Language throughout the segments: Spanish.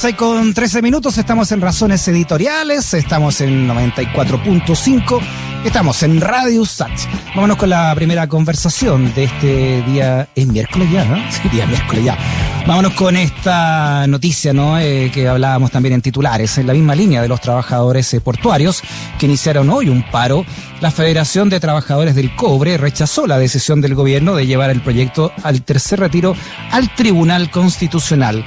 6 con 13 minutos, estamos en Razones Editoriales, estamos en 94.5, estamos en Radio Sats. Vámonos con la primera conversación de este día, es miércoles ya, ¿no? Sí, día miércoles ya. Vámonos con esta noticia, ¿no? Eh, que hablábamos también en titulares, en la misma línea de los trabajadores eh, portuarios que iniciaron hoy un paro. La Federación de Trabajadores del Cobre rechazó la decisión del gobierno de llevar el proyecto al tercer retiro al Tribunal Constitucional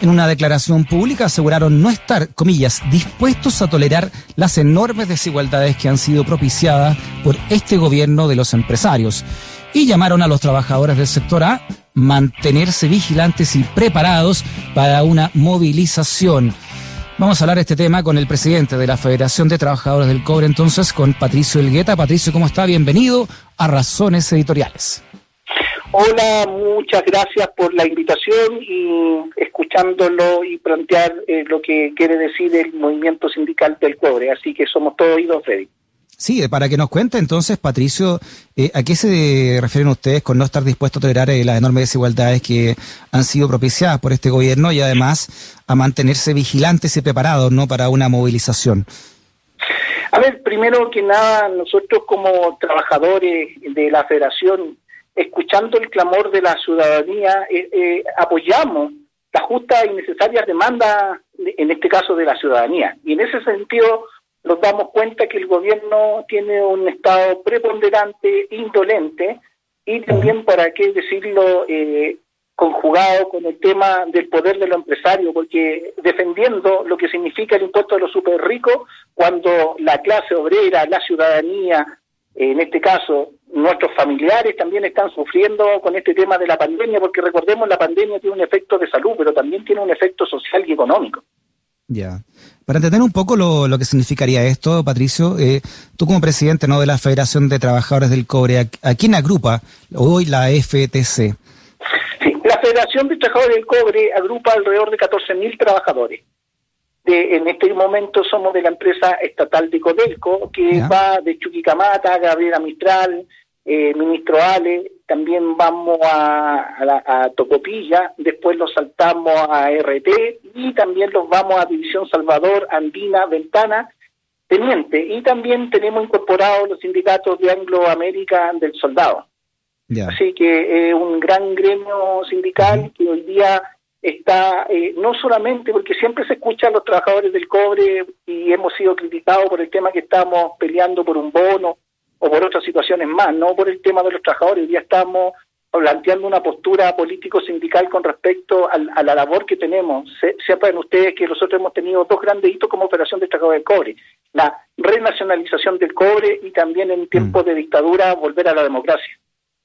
en una declaración pública aseguraron no estar, comillas, dispuestos a tolerar las enormes desigualdades que han sido propiciadas por este gobierno de los empresarios y llamaron a los trabajadores del sector a mantenerse vigilantes y preparados para una movilización. Vamos a hablar de este tema con el presidente de la Federación de Trabajadores del Cobre, entonces, con Patricio Elgueta. Patricio, ¿cómo está? Bienvenido a Razones Editoriales. Hola, muchas gracias por la invitación y escuchándolo y plantear eh, lo que quiere decir el movimiento sindical del cobre. Así que somos todos oídos, Freddy. Sí, para que nos cuente entonces, Patricio, eh, ¿a qué se refieren ustedes con no estar dispuestos a tolerar eh, las enormes desigualdades que han sido propiciadas por este gobierno y además a mantenerse vigilantes y preparados ¿no? para una movilización? A ver, primero que nada, nosotros como trabajadores de la federación escuchando el clamor de la ciudadanía, eh, eh, apoyamos la justa y necesaria demanda, en este caso de la ciudadanía. Y en ese sentido nos damos cuenta que el gobierno tiene un estado preponderante, indolente, y también, para qué decirlo, eh, conjugado con el tema del poder de los empresarios, porque defendiendo lo que significa el impuesto de los super ricos, cuando la clase obrera, la ciudadanía, en este caso, nuestros familiares también están sufriendo con este tema de la pandemia, porque recordemos, la pandemia tiene un efecto de salud, pero también tiene un efecto social y económico. Ya. Para entender un poco lo, lo que significaría esto, Patricio, eh, tú como presidente ¿no? de la Federación de Trabajadores del Cobre, ¿a, quién agrupa hoy la FTC? Sí, la Federación de Trabajadores del Cobre agrupa alrededor de 14.000 trabajadores en este momento somos de la empresa estatal de Codelco, que va de Chuquicamata, Gabriela Mistral, eh, Ministro Ale, también vamos a, a, Tocopilla, después los saltamos a RT y también los vamos a División Salvador, Andina, Ventana, Teniente, y también tenemos incorporados los sindicatos de Anglo América del Soldado. Así que es un gran gremio sindical que hoy día está eh, no solamente porque siempre se escucha a los trabajadores del cobre y hemos sido criticados por el tema que estamos peleando por un bono o por otras situaciones más, no por el tema de los trabajadores, ya estamos planteando una postura político-sindical con respecto a la labor que tenemos. sepan ustedes que nosotros hemos tenido dos grandes hitos como operación de trabajadores del cobre, la renacionalización del cobre y también en tiempos mm. de dictadura volver a la democracia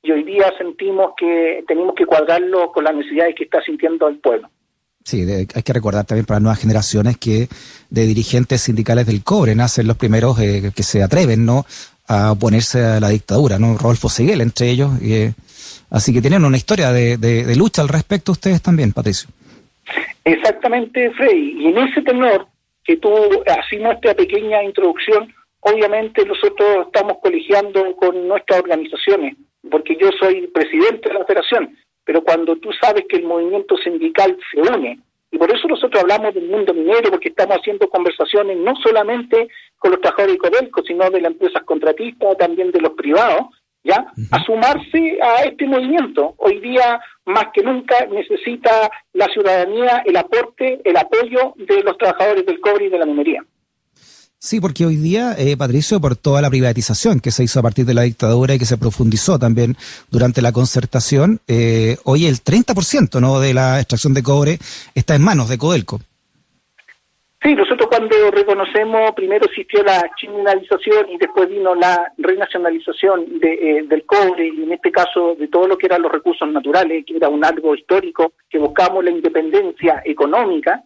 y hoy día sentimos que tenemos que cuadrarlo con las necesidades que está sintiendo el pueblo. Sí, hay que recordar también para las nuevas generaciones que de dirigentes sindicales del cobre nacen los primeros eh, que se atreven ¿no? a oponerse a la dictadura, ¿no? Rodolfo Seguel entre ellos. Eh, así que tienen una historia de, de, lucha al respecto ustedes también, Patricio. Exactamente, Frey. Y en ese tenor que tú, así nuestra pequeña introducción, obviamente nosotros estamos colegiando con nuestras organizaciones porque yo soy presidente de la federación, pero cuando tú sabes que el movimiento sindical se une, y por eso nosotros hablamos del mundo minero, porque estamos haciendo conversaciones no solamente con los trabajadores de Codelco, sino de las empresas contratistas, también de los privados, ¿ya? A sumarse a este movimiento. Hoy día, más que nunca, necesita la ciudadanía el aporte, el apoyo de los trabajadores del cobre y de la minería. Sí, porque hoy día, eh, Patricio, por toda la privatización que se hizo a partir de la dictadura y que se profundizó también durante la concertación, eh, hoy el 30% ¿no? de la extracción de cobre está en manos de Codelco. Sí, nosotros cuando reconocemos, primero existió la criminalización y después vino la renacionalización de, eh, del cobre y en este caso de todo lo que eran los recursos naturales, que era un algo histórico, que buscamos la independencia económica,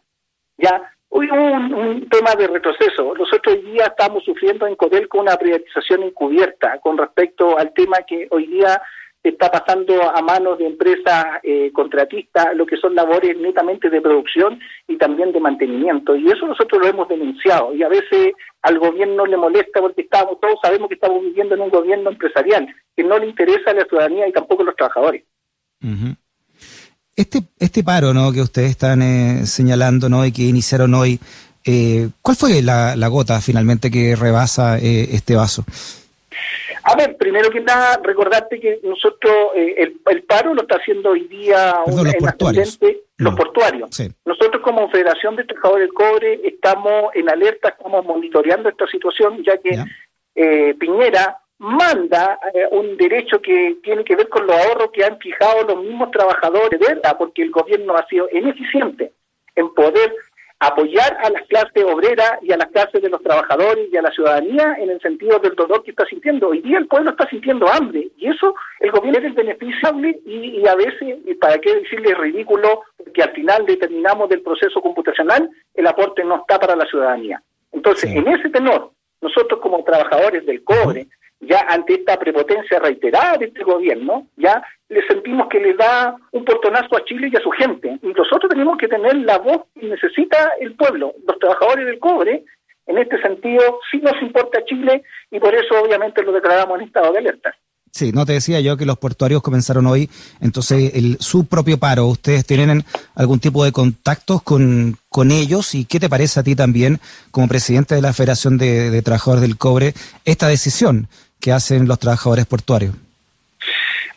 ya Hoy un, un tema de retroceso. Nosotros hoy día estamos sufriendo en Codelco una privatización encubierta con respecto al tema que hoy día está pasando a manos de empresas eh, contratistas, lo que son labores netamente de producción y también de mantenimiento. Y eso nosotros lo hemos denunciado. Y a veces al gobierno le molesta porque estamos, todos sabemos que estamos viviendo en un gobierno empresarial, que no le interesa a la ciudadanía y tampoco a los trabajadores. Este, este paro ¿no? que ustedes están eh, señalando ¿no? y que iniciaron hoy, eh, ¿cuál fue la, gota finalmente que rebasa eh, este vaso? A ver, primero que nada, recordarte que nosotros, el, paro lo está haciendo hoy día los portuarios. los portuarios. Nosotros como Federación de Trabajadores del Cobre estamos en alerta, estamos monitoreando esta situación, ya que Piñera manda eh, un derecho que tiene que ver con los ahorros que han fijado los mismos trabajadores, ¿verdad? Porque el gobierno ha sido ineficiente en poder apoyar a las clases obreras y a las clases de los trabajadores y a la ciudadanía en el sentido del dolor que está sintiendo. Hoy día el pueblo está sintiendo hambre y eso el gobierno es el beneficiable y, a veces, para qué decirle ridículo, que al final determinamos del proceso computacional, el aporte no está para la ciudadanía. Entonces, en ese tenor, nosotros como trabajadores del cobre, ya ante esta prepotencia reiterada de este gobierno, ya le sentimos que le da un portonazo a Chile y a su gente. Y nosotros tenemos que tener la voz que necesita el pueblo, los trabajadores del cobre. En este sentido, sí nos importa Chile y por eso obviamente lo declaramos en estado de alerta. Sí, no te decía yo que los portuarios comenzaron hoy, entonces el, su propio paro. ¿Ustedes tienen algún tipo de contactos con, con ellos? ¿Y qué te parece a ti también, como presidente de la Federación de Trabajadores del Cobre, esta decisión? que hacen los trabajadores portuarios?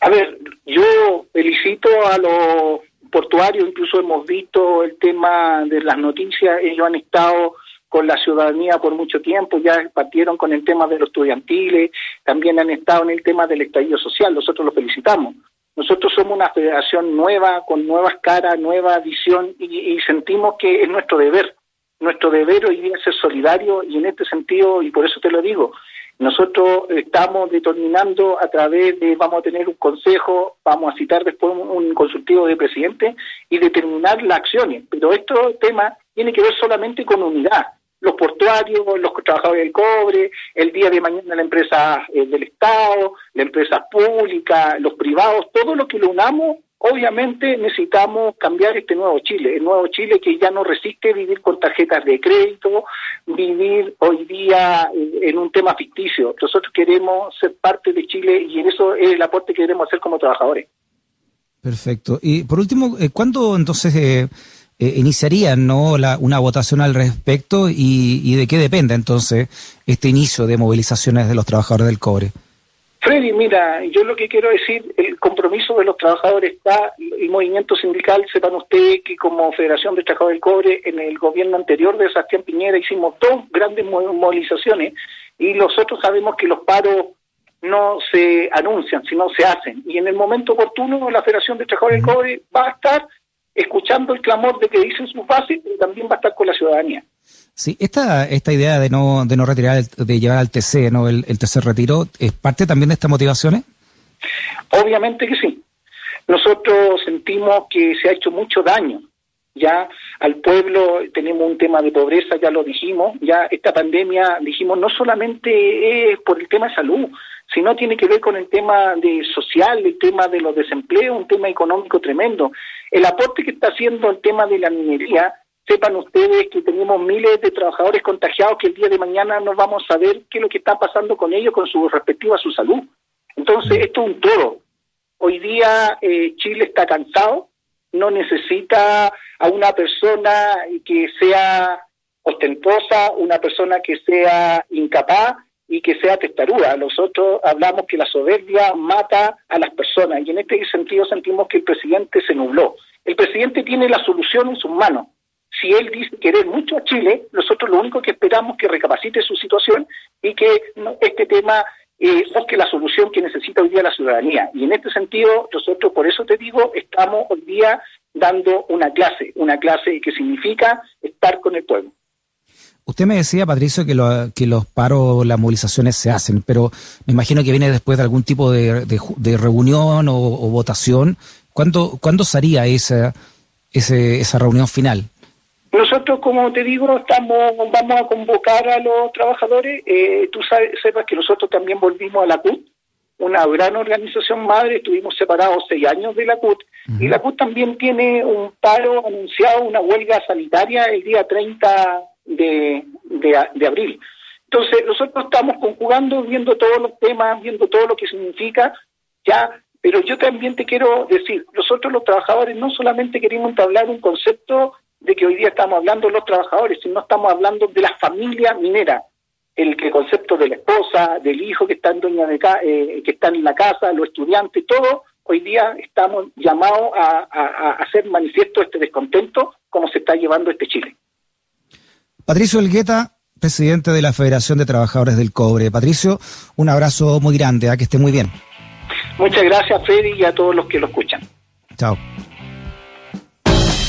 A ver, yo felicito a los portuarios, incluso hemos visto el tema de las noticias, ellos han estado con la ciudadanía por mucho tiempo, ya partieron con el tema de los estudiantiles, también han estado en el tema del estallido social, nosotros los felicitamos. Nosotros somos una federación nueva, con nuevas caras, nueva visión y, sentimos que es nuestro deber, nuestro deber hoy día ser solidario y en este sentido, y por eso te lo digo, nosotros estamos determinando a través de, vamos a tener un consejo, vamos a citar después un, consultivo de presidente y determinar las acciones. Pero este tema tiene que ver solamente con unidad. Los portuarios, los trabajadores del cobre, el día de mañana la empresa eh, del Estado, la empresa pública, los privados, todo lo que lo unamos Obviamente necesitamos cambiar este nuevo Chile, el nuevo Chile que ya no resiste vivir con tarjetas de crédito, vivir hoy día en un tema ficticio. Nosotros queremos ser parte de Chile y en eso es el aporte que queremos hacer como trabajadores. Perfecto. Y por último, eh, ¿cuándo entonces eh, eh, iniciarían ¿no? La, una votación al respecto y, y de qué depende entonces este inicio de movilizaciones de los trabajadores del cobre? Freddy, mira, yo lo que quiero decir, el compromiso de los trabajadores está, el movimiento sindical, sepan ustedes que como Federación de Trabajadores del Cobre, en el gobierno anterior de Sebastián Piñera hicimos dos grandes movilizaciones y nosotros sabemos que los paros no se anuncian, sino se hacen. Y en el momento oportuno la Federación de Trabajadores del Cobre va a estar escuchando el clamor de que dicen sus bases, pero también va a estar con la ciudadanía. Sí, esta, esta idea de no, de no retirar, de llevar al TC, ¿no? El, tercer retiro, ¿es parte también de estas motivaciones? Obviamente que sí. Nosotros sentimos que se ha hecho mucho daño ya al pueblo, tenemos un tema de pobreza, ya lo dijimos, ya esta pandemia, dijimos, no solamente es por el tema de salud, sino tiene que ver con el tema de social, el tema de los desempleos, un tema económico tremendo. El aporte que está haciendo el tema de la minería sepan ustedes que tenemos miles de trabajadores contagiados que el día de mañana no vamos a saber qué es lo que está pasando con ellos, con su respectiva su salud. Entonces, esto es un todo. Hoy día eh, Chile está cansado, no necesita a una persona que sea ostentosa, una persona que sea incapaz y que sea testaruda. Nosotros hablamos que la soberbia mata a las personas y en este sentido sentimos que el presidente se nubló. El presidente tiene la solución en sus manos si él dice querer mucho a Chile, nosotros lo único que esperamos es que recapacite su situación y que este tema eh, busque la solución que necesita hoy día la ciudadanía. Y en este sentido, nosotros, por eso te digo, estamos hoy día dando una clase, una clase que significa estar con el pueblo. Usted me decía, Patricio, que, que los paros, las movilizaciones se hacen, pero me imagino que viene después de algún tipo de, reunión o, votación. ¿Cuándo, ¿Cuándo sería esa, esa reunión final? Nosotros, como te digo, estamos vamos a convocar a los trabajadores. Eh, tú sabes, sepas que nosotros también volvimos a la CUT, una gran organización madre, estuvimos separados seis años de la CUT, y la CUT también tiene un paro anunciado, una huelga sanitaria el día 30 de, de, abril. Entonces, nosotros estamos conjugando, viendo todos los temas, viendo todo lo que significa, ya Pero yo también te quiero decir, nosotros los trabajadores no solamente queremos entablar un concepto de que hoy día estamos hablando de los trabajadores, sino estamos hablando de la familia minera, el, concepto de la esposa, del hijo que está en, dueña de eh, que está en la casa, los estudiantes, todo, hoy día estamos llamados a, hacer manifiesto este descontento como se está llevando este Chile. Patricio Elgueta, presidente de la Federación de Trabajadores del Cobre. Patricio, un abrazo muy grande, a ¿ah? que esté muy bien. Muchas gracias, Freddy, y a todos los que lo escuchan. Chao.